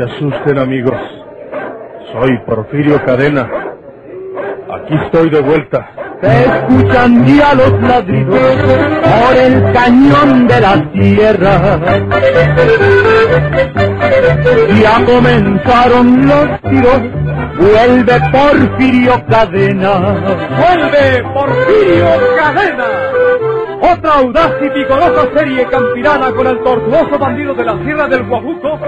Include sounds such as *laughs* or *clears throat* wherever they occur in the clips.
se asusten, amigos. Soy Porfirio Cadena. Aquí estoy de vuelta. Se escuchan ya los ladridos por el cañón de la tierra. Ya comenzaron los tiros, vuelve Porfirio Cadena. ¡Vuelve Porfirio Cadena! Otra audaz y vigorosa serie campirana con el tortuoso bandido de la Sierra del Guajuco,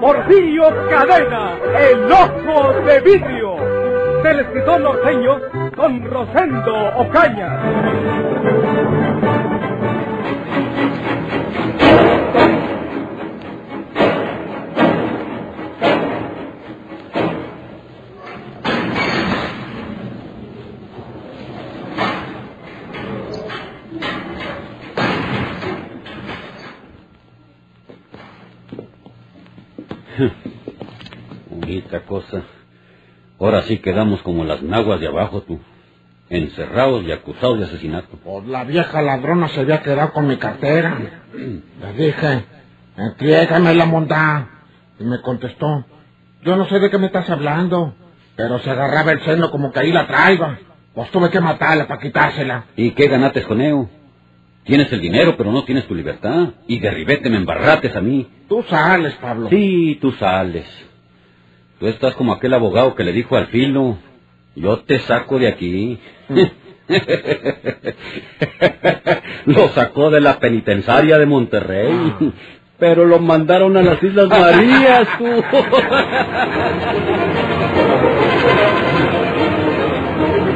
Porfirio Cadena, el ojo de vidrio, del escritor norteño Don Rosendo Ocaña. Ahora sí quedamos como las naguas de abajo, tú. Encerrados y acusados de asesinato. Pues la vieja ladrona se había quedado con mi cartera. Le dije, entrégame la mondad. Y me contestó, yo no sé de qué me estás hablando. Pero se agarraba el seno como que ahí la traigo. Pues tuve que matarla para quitársela. ¿Y qué ganates con ello? Tienes el dinero, pero no tienes tu libertad. Y de ribete me embarrates a mí. Tú sales, Pablo. Sí, tú sales. Tú estás como aquel abogado que le dijo al filo, yo te saco de aquí. *laughs* lo sacó de la penitenciaria de Monterrey, pero lo mandaron a las Islas Marías, tú. *laughs*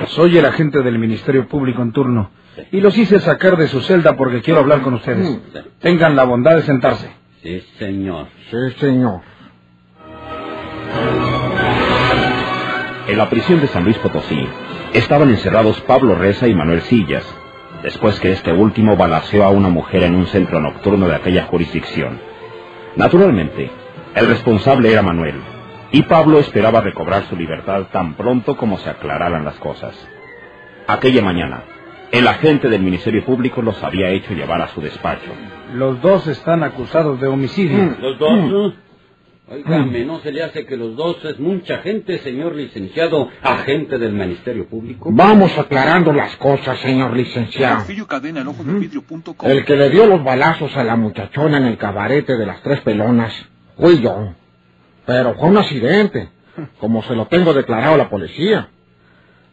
Soy el agente del Ministerio Público en turno y los hice sacar de su celda porque quiero hablar con ustedes. Tengan la bondad de sentarse. Sí, señor. Sí, señor. En la prisión de San Luis Potosí estaban encerrados Pablo Reza y Manuel Sillas, después que este último balaceó a una mujer en un centro nocturno de aquella jurisdicción. Naturalmente, el responsable era Manuel, y Pablo esperaba recobrar su libertad tan pronto como se aclararan las cosas. Aquella mañana, el agente del Ministerio Público los había hecho llevar a su despacho. Los dos están acusados de homicidio. ¿Los dos? Óigame, ¿no se le hace que los dos es mucha gente, señor licenciado, agente del Ministerio Público? Vamos aclarando las cosas, señor licenciado. Porfirio Cadena, el ojo de vidrio.com. El que le dio los balazos a la muchachona en el cabarete de las tres pelonas fui yo. Pero fue un accidente, como se lo tengo declarado a la policía.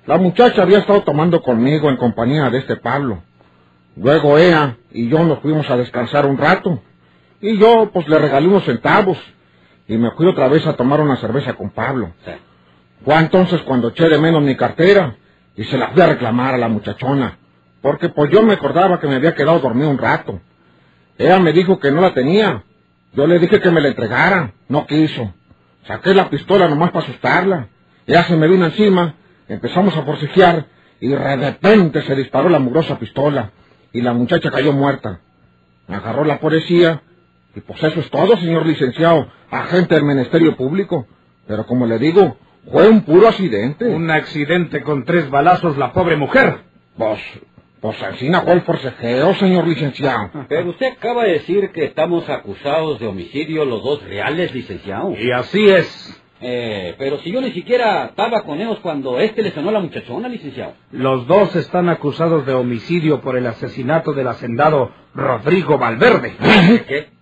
La muchacha había estado tomando conmigo en compañía de este Pablo. Luego ella y yo nos fuimos a descansar un rato. Y yo, pues, le regalé unos centavos. Y me fui otra vez a tomar una cerveza con Pablo. Sí. Fue entonces cuando eché de menos mi cartera y se la fui a reclamar a la muchachona. Porque pues yo me acordaba que me había quedado dormido un rato. Ella me dijo que no la tenía. Yo le dije que me la entregara. No quiso. Saqué la pistola nomás para asustarla. Ella se me vino encima. Empezamos a forcejear y de repente se disparó la mugrosa pistola y la muchacha cayó muerta. Me agarró la policía y pues eso es todo, señor licenciado, agente del Ministerio Público. Pero como le digo, fue un puro accidente. Un accidente con tres balazos la pobre mujer. Pues, pues encima fue el forcejeo, señor licenciado. Pero usted acaba de decir que estamos acusados de homicidio los dos reales, licenciado. Y así es. Eh, pero si yo ni siquiera estaba con ellos cuando este le sonó a la muchachona, licenciado. Los dos están acusados de homicidio por el asesinato del hacendado Rodrigo Valverde. *laughs* ¿Qué?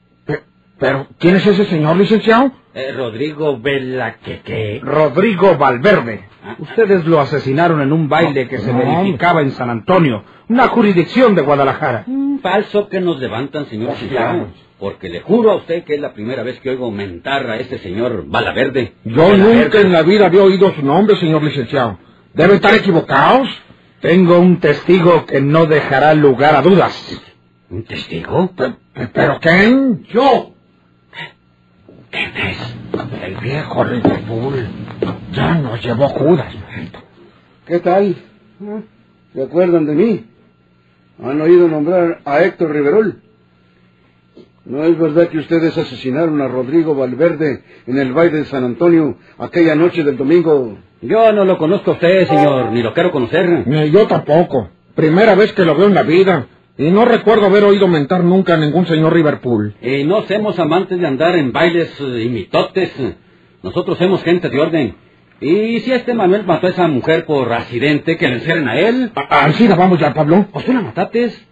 Pe- Pero, ¿quién es ese señor licenciado? Eh, Rodrigo Vela, ¿qué qué? Rodrigo Valverde. Ustedes lo asesinaron en un baile que se No. verificaba en San Antonio, una jurisdicción de Guadalajara. Mm, Falso que nos levantan, señor licenciado. Porque le juro a usted que es la primera vez que oigo mentar a este señor Valaverde. Yo nunca en la vida había oído su nombre, señor licenciado. Deben estar equivocados. Tengo un testigo que no dejará lugar a dudas. ¿Un testigo? Pe- pe- ¿Pero quién? Yo. ¿Quién es? El viejo Rideful. Ya nos llevó Judas. ¿Qué tal? ¿Se acuerdan de mí? ¿Han oído nombrar a Héctor Riverol? ¿No es verdad que ustedes asesinaron a Rodrigo Valverde en el baile de San Antonio aquella noche del domingo? Yo no lo conozco a usted, señor, ni lo quiero conocer. Ni yo tampoco. Primera vez que lo veo en la vida. Y no recuerdo haber oído mentar nunca a ningún señor Liverpool. Y no somos amantes de andar en bailes eh, y mitotes. Nosotros somos gente de orden. Y si este Manuel mató a esa mujer por accidente, que le encierren a él. Así la vamos ya, Pablo. Pues tú la matates.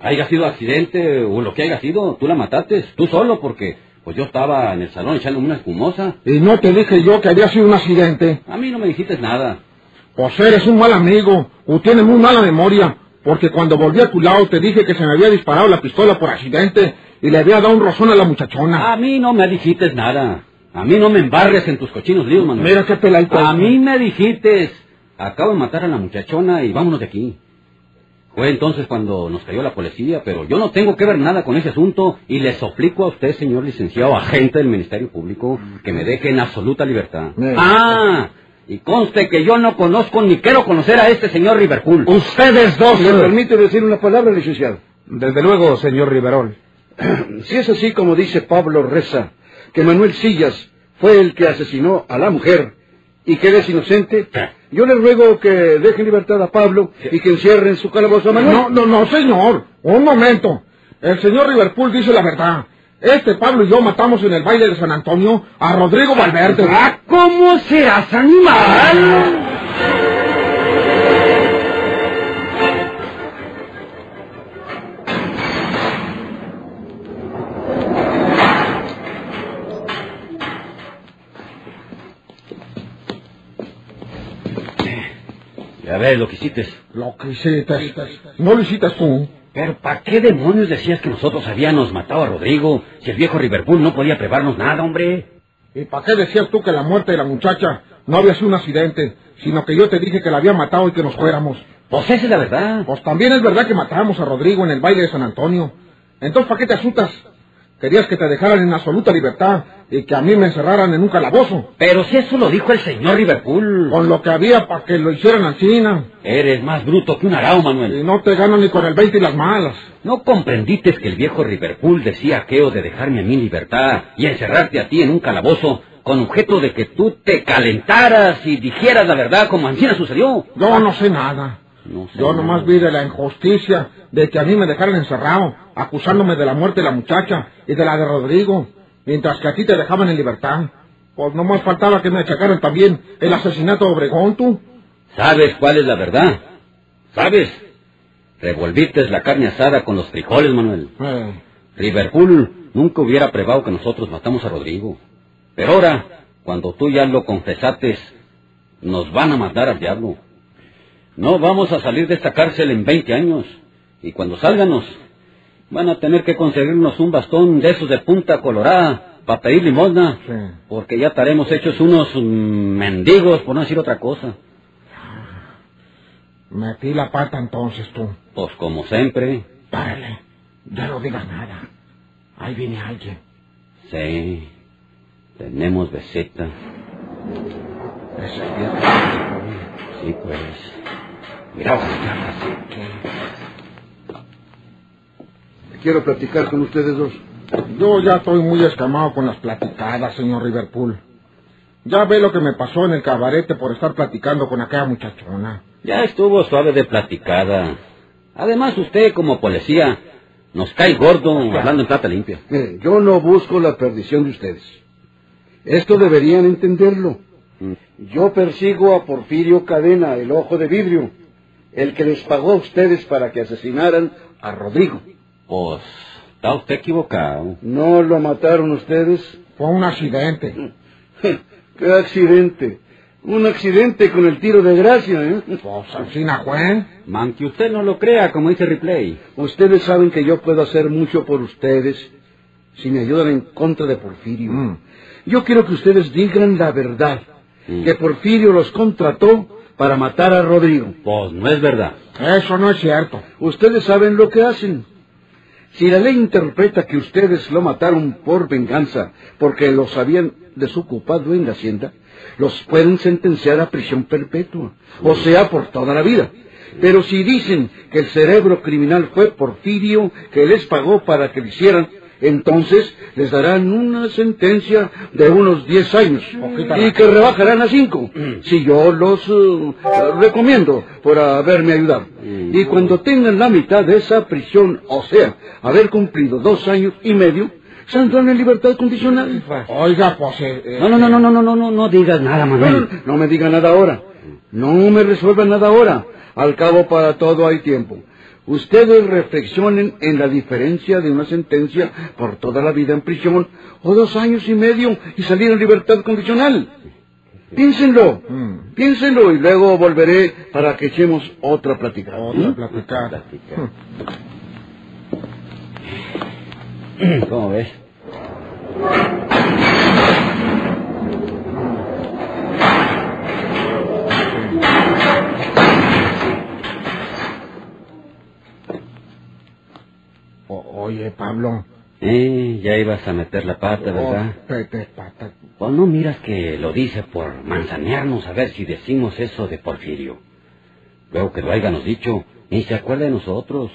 Haya sido accidente o lo que haya sido, tú la matates. Tú solo, porque pues yo estaba en el salón echándome una espumosa. Y no te dije yo que había sido un accidente. A mí no me dijiste nada. Pues eres un mal amigo, o tienes muy mala memoria, porque cuando volví a tu lado te dije que se me había disparado la pistola por accidente y le había dado un rozón a la muchachona. A mí no me dijiste nada. A mí no me embarres en tus cochinos líos, Manuel. Mira qué peladito. A mí me dijiste, acabo de matar a la muchachona y vámonos de aquí. Fue entonces cuando nos cayó la policía, pero yo no tengo que ver nada con ese asunto y le suplico a usted, señor licenciado agente del Ministerio Público, que me deje en absoluta libertad. Ah, y conste que yo no conozco ni quiero conocer a este señor Liverpool. Ustedes dos. ¿Me permite decir una palabra, licenciado? Desde luego, señor Riverol. *clears throat* Si es así como dice Pablo Reza, que Manuel Sillas fue el que asesinó a la mujer y que él es inocente, yo le ruego que dejen libertad a Pablo y que encierren su calabozo a Manuel. No, no, no, señor. Un momento. El señor Liverpool dice la verdad. Este Pablo y yo matamos en el baile de San Antonio a Rodrigo Valverde. Ah, ¿Cómo serás animal? Ya ves lo que hiciste. Lo que hiciste. No lo hiciste tú. Pero ¿para qué demonios decías que nosotros habíamos matado a Rodrigo si el viejo Liverpool no podía probarnos nada, hombre? ¿Y para qué decías tú que la muerte de la muchacha no había sido un accidente, sino que yo te dije que la había matado y que nos fuéramos? Pues esa es la verdad. Pues también es verdad que matamos a Rodrigo en el baile de San Antonio. Entonces, ¿para qué te asustas? Querías que te dejaran en absoluta libertad y que a mí me encerraran en un calabozo. Pero si eso lo dijo el señor Liverpool. Con lo que había para que lo hicieran al China. Eres más bruto que un arao, Y Manuel. no te gano ni con el 20 y las malas. ¿No comprendiste que el viejo Liverpool decía aquello de dejarme a mí en libertad y encerrarte a ti en un calabozo con objeto de que tú te calentaras y dijeras la verdad como ancina sucedió? Yo no sé nada. No sé Yo nomás vi de la injusticia de que a mí me dejaran encerrado, acusándome de la muerte de la muchacha y de la de Rodrigo, mientras que a ti te dejaban en libertad. Pues nomás faltaba que me achacaran también el asesinato de Obregón, tú. ¿Sabes cuál es la verdad? ¿Sabes? Revolviste la carne asada con los frijoles, Manuel. Eh, Liverpool nunca hubiera probado que nosotros matamos a Rodrigo. Pero ahora, cuando tú ya lo confesaste, nos van a matar al diablo. No vamos a salir de esta cárcel en 20 años. Y cuando salganos, van a tener que conseguirnos un bastón de esos de punta colorada para pedir limosna. Sí. Porque ya estaremos hechos unos mendigos, por no decir otra cosa. metí la pata entonces tú. Pues como siempre, Párale, ya no digas nada. Ahí viene alguien. sí, tenemos viejo. Sí, pues. Mira, ojalá, Quiero platicar con ustedes dos. Yo ya estoy muy escamado con las platicadas, señor Liverpool. Ya ve lo que me pasó en el cabarete por estar platicando con aquella muchachona. Ya estuvo suave de platicada. Además, usted como policía nos cae gordo hablando en plata limpia. Mire, yo no busco la perdición de ustedes. Esto deberían entenderlo. Yo persigo a Porfirio Cadena, el ojo de vidrio, el que les pagó a ustedes para que asesinaran a Rodrigo. Pues, está usted equivocado. ¿No lo mataron ustedes? Fue un accidente. *laughs* ¡Qué accidente! Un accidente con el tiro de gracia, ¿eh? Pues Alcina fue. Man, que usted no lo crea, como dice Ripley. Ustedes saben que yo puedo hacer mucho por ustedes si me ayudan en contra de Porfirio. Mm. Yo quiero que ustedes digan la verdad, Mm. que Porfirio los contrató para matar a Rodrigo. Pues no es verdad. Eso no es cierto. Ustedes saben lo que hacen. Si la ley interpreta que ustedes lo mataron por venganza porque los habían desocupado en la hacienda, los pueden sentenciar a prisión perpetua, o sea, por toda la vida. Pero si dicen que el cerebro criminal fue Porfirio que les pagó para que lo hicieran, Entonces les darán una sentencia de unos 10 años y que rebajarán a 5 si yo los eh, recomiendo por haberme ayudado. Y cuando tengan la mitad de esa prisión, o sea, haber cumplido dos años y medio, saldrán en libertad condicional. Oiga, pues... eh, eh, No, no, no, no, no, no, no, no, no digas nada, No, Manuel. no me diga nada ahora. No me resuelva nada ahora. Al cabo, para todo hay tiempo. Ustedes reflexionen en la diferencia de una sentencia por toda la vida en prisión o dos años y medio y salir en libertad condicional. Piénsenlo, Mm. piénsenlo y luego volveré para que echemos otra plática. Otra ¿Mm? platicar. ¿Cómo ves? Oye, Pablo. Eh, ya ibas a meter la pata, ¿verdad? Oh, pete, pata. Pues no miras que lo dice por manzanearnos a ver si decimos eso de Porfirio. Luego que lo hayamos dicho, ni se acuerda de nosotros.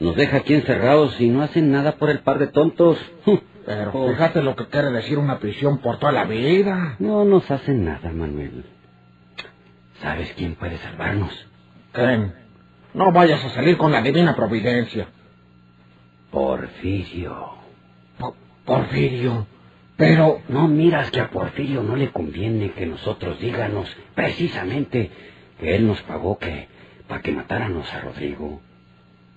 Nos deja aquí encerrados y no hacen nada por el par de tontos. *laughs* Pero Oh. fíjate lo que quiere decir una prisión por toda la vida. No nos hacen nada, Manuel. ¿Sabes quién puede salvarnos? Ken, no vayas a salir con la divina providencia. Porfirio. Po- Porfirio. Pero, ¿No miras que a Porfirio no le conviene que nosotros díganos precisamente que él nos pagó que para que matáramos a Rodrigo?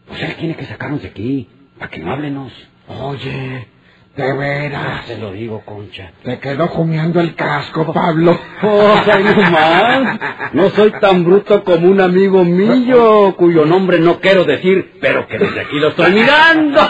Pues él tiene que sacarnos de aquí para que no háblenos. oye, de veras, te lo digo, Concha. te quedó comiendo el casco, Pablo. Oh. No soy tan bruto como un amigo mío, cuyo nombre no quiero decir, pero que desde aquí lo estoy mirando.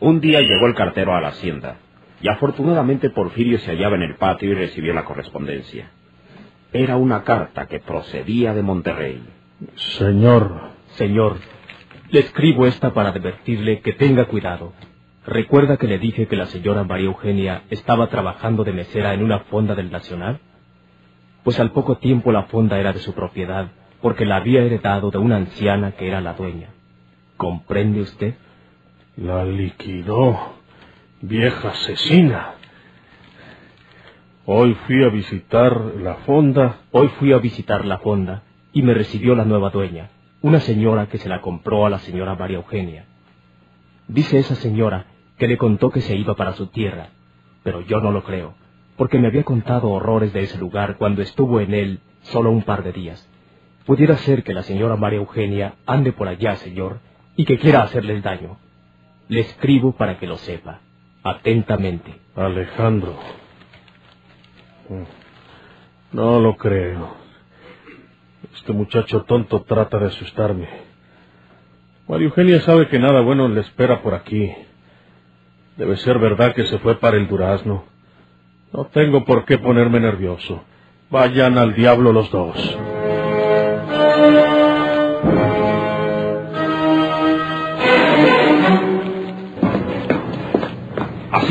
Un día llegó el cartero a la hacienda, y afortunadamente Porfirio se hallaba en el patio y recibió la correspondencia. Era una carta que procedía de Monterrey. Señor, Señor, le escribo esta para advertirle que tenga cuidado. ¿Recuerda que le dije que la señora María Eugenia estaba trabajando de mesera en una fonda del Nacional? Pues al poco tiempo la fonda era de su propiedad, porque la había heredado de una anciana que era la dueña. ¿Comprende usted? la liquidó. Vieja asesina. Hoy fui a visitar la fonda. Hoy fui a visitar la fonda y me recibió la nueva dueña, una señora que se la compró a la señora María Eugenia. Dice esa señora que le contó que se iba para su tierra, pero yo no lo creo, porque me había contado horrores de ese lugar cuando estuvo en él solo un par de días. Pudiera ser que la señora María Eugenia ande por allá, señor, y que quiera hacerles daño. Le escribo para que lo sepa, atentamente. Alejandro. No lo creo. Este muchacho tonto trata de asustarme. María Eugenia sabe que nada bueno le espera por aquí. Debe ser verdad que se fue para el durazno. No tengo por qué ponerme nervioso. Vayan al diablo los dos.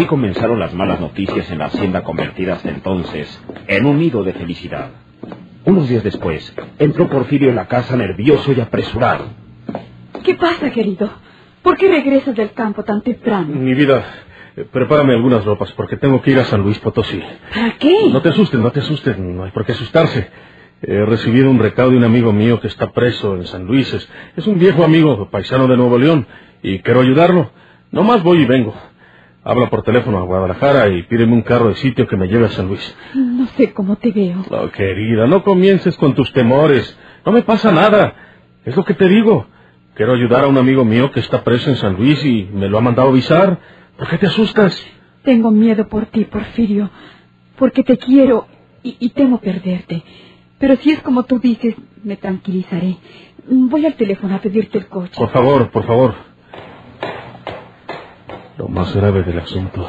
Así comenzaron las malas noticias en la hacienda convertida hasta entonces en un nido de felicidad. Unos días después, entró Porfirio en la casa nervioso y apresurado. ¿Qué pasa, querido? ¿Por qué regresas del campo tan temprano? Mi vida, eh, prepárame algunas ropas porque tengo que ir a San Luis Potosí. ¿Para qué? No te asustes, no te asustes, no hay por qué asustarse. He recibido un recado de un amigo mío que está preso en San Luis. Es, es un viejo amigo, paisano de Nuevo León, y quiero ayudarlo. No más voy y vengo. Habla por teléfono a Guadalajara y pídeme un carro de sitio que me lleve a San Luis. No sé cómo te veo. No, querida, no comiences con tus temores. No me pasa nada. Es lo que te digo. Quiero ayudar a un amigo mío que está preso en San Luis y me lo ha mandado avisar. ¿Por qué te asustas? Tengo miedo por ti, Porfirio, porque te quiero y, y temo perderte. Pero si es como tú dices, me tranquilizaré. Voy al teléfono a pedirte el coche. Por favor, por favor. Lo más grave del asunto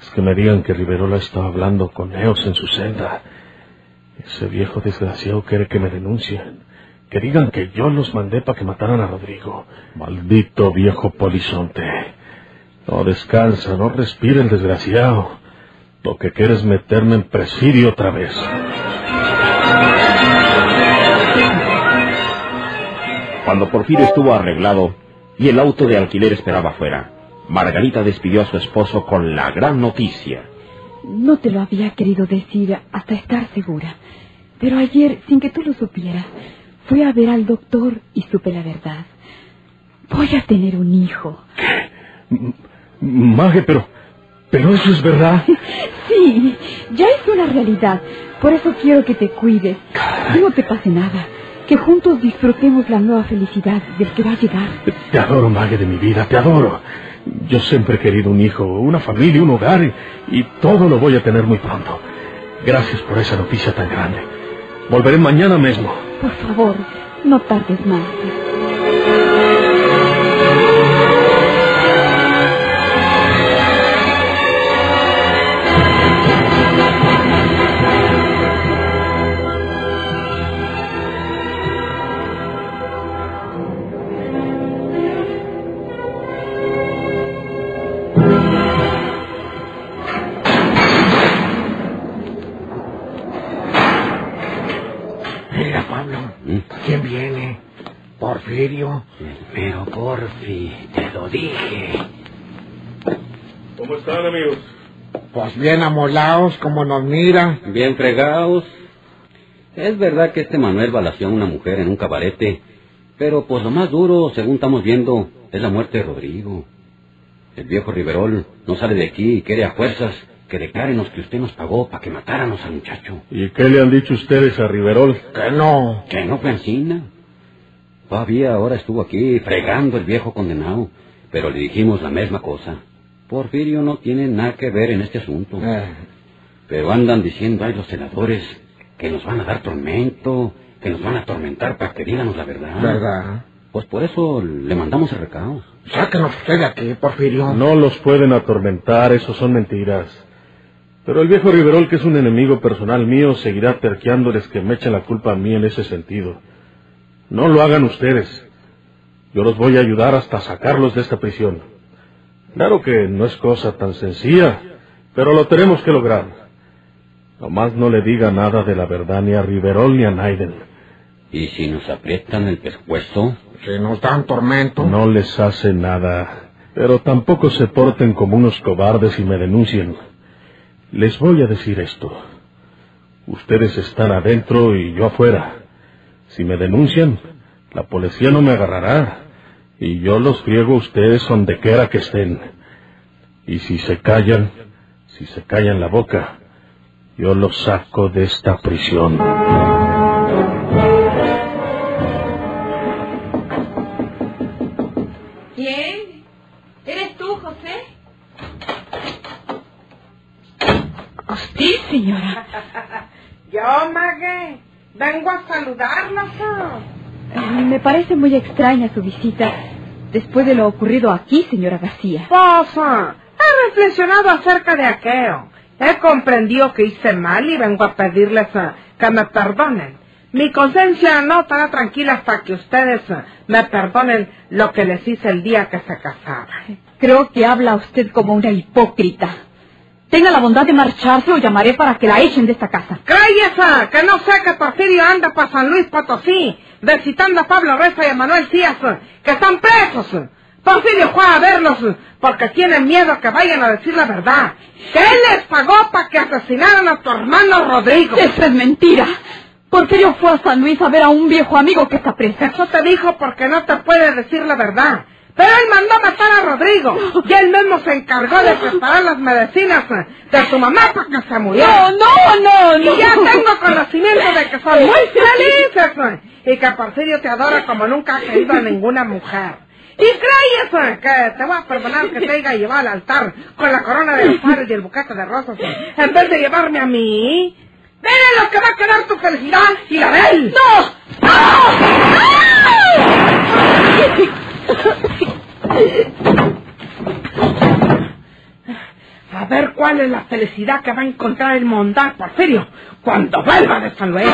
es que me digan que Riverola estaba hablando con Neos en su celda. Ese viejo desgraciado quiere que me denuncien. Que digan que yo los mandé para que mataran a Rodrigo. Maldito viejo polizonte. No descansa, no respira el desgraciado. Lo que quieres meterme en presidio otra vez. Cuando Porfirio estuvo arreglado y el auto de alquiler esperaba afuera, Margarita despidió a su esposo con la gran noticia. No te lo había querido decir hasta estar segura. Pero ayer, sin que tú lo supieras, fui a ver al doctor y supe la verdad. Voy a tener un hijo. Maje, pero... Pero eso es verdad. *laughs* Sí, ya es una realidad. Por eso quiero que te cuides. No te pase nada. Que juntos disfrutemos la nueva felicidad del que va a llegar. Te adoro, Mague de mi vida, te adoro. Yo siempre he querido un hijo, una familia, un hogar, y, y todo lo voy a tener muy pronto. Gracias por esa noticia tan grande. Volveré mañana mismo. Por favor, no tardes más. Porfirio. Pero Porfi, te lo dije. ¿Cómo están, amigos? Pues bien amolados, como nos mira. Bien fregados. Es verdad que este Manuel balació a una mujer en un cabarete, pero pues lo más duro, según estamos viendo, es la muerte de Rodrigo. El viejo Riverol no sale de aquí y quiere a fuerzas que declárenos que usted nos pagó para que matáramos al muchacho. ¿Y qué le han dicho ustedes a Riverol? Que no. Que no fue encina. Todavía ahora estuvo aquí fregando el viejo condenado, pero le dijimos la misma cosa. Porfirio no tiene nada que ver en este asunto. Eh, Pero andan diciendo ahí los senadores que nos van a dar tormento, que nos van a atormentar para que díganos la verdad. ¿Verdad? Pues por eso le mandamos el recado. Sáquenos usted de aquí, Porfirio. No los pueden atormentar, eso son mentiras. Pero el viejo Riverol, que es un enemigo personal mío, seguirá terqueándoles que me echen la culpa a mí en ese sentido. No lo hagan ustedes. Yo los voy a ayudar hasta sacarlos de esta prisión. Claro que no es cosa tan sencilla, pero lo tenemos que lograr. Nomás no le diga nada de la verdad ni a Riverol ni a Naiden. Y si nos aprietan el pescuezo, Si nos dan tormento. No les hace nada, pero tampoco se porten como unos cobardes y me denuncien. Les voy a decir esto. Ustedes están adentro y yo afuera. Si me denuncian, la policía no me agarrará. Y yo los friego a ustedes donde quiera que estén. Y si se callan, si se callan la boca, yo los saco de esta prisión. Vengo a saludarlos. Eh, Me parece muy extraña su visita después de lo ocurrido aquí, señora García. Ah, he reflexionado acerca de aquello. He comprendido que hice mal y vengo a pedirles ah, que me perdonen. Mi conciencia no estará tranquila hasta que ustedes ah, me perdonen lo que les hice el día que se casaban. Creo que habla usted como una hipócrita. Tenga la bondad de marcharse o llamaré para que la echen de esta casa. ¡Cállese! Que no sé que Porfirio anda para San Luis Potosí, visitando a Pablo Reza y a Manuel Díaz, que están presos. Porfirio fue a verlos porque tienen miedo que vayan a decir la verdad. Que él les pagó para que asesinaran a tu hermano Rodrigo. Eso es mentira. Porfirio fue a San Luis a ver a un viejo amigo que está preso. Eso te dijo porque no te puede decir la verdad. Pero él mandó a matar a Rodrigo y él mismo se encargó de preparar las medicinas de su mamá para que se muriera. No, no, no, no. Y ya tengo conocimiento de que son muy felices y que Porfirio te adora como nunca ha querido a ninguna mujer. Y crees que te voy a perdonar que te haya llevado al altar con la corona de alfares y el buquete de rosas en vez de llevarme a mí. Dile lo que va a quedar tu felicidad y la de él. ¡No! A ver cuál es la felicidad que va a encontrar el mondar Porfirio cuando vuelva de San Luis.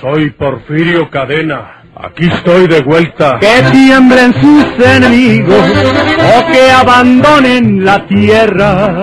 Soy Porfirio Cadena. Aquí estoy de vuelta. Que tiemblen sus enemigos o que abandonen la tierra.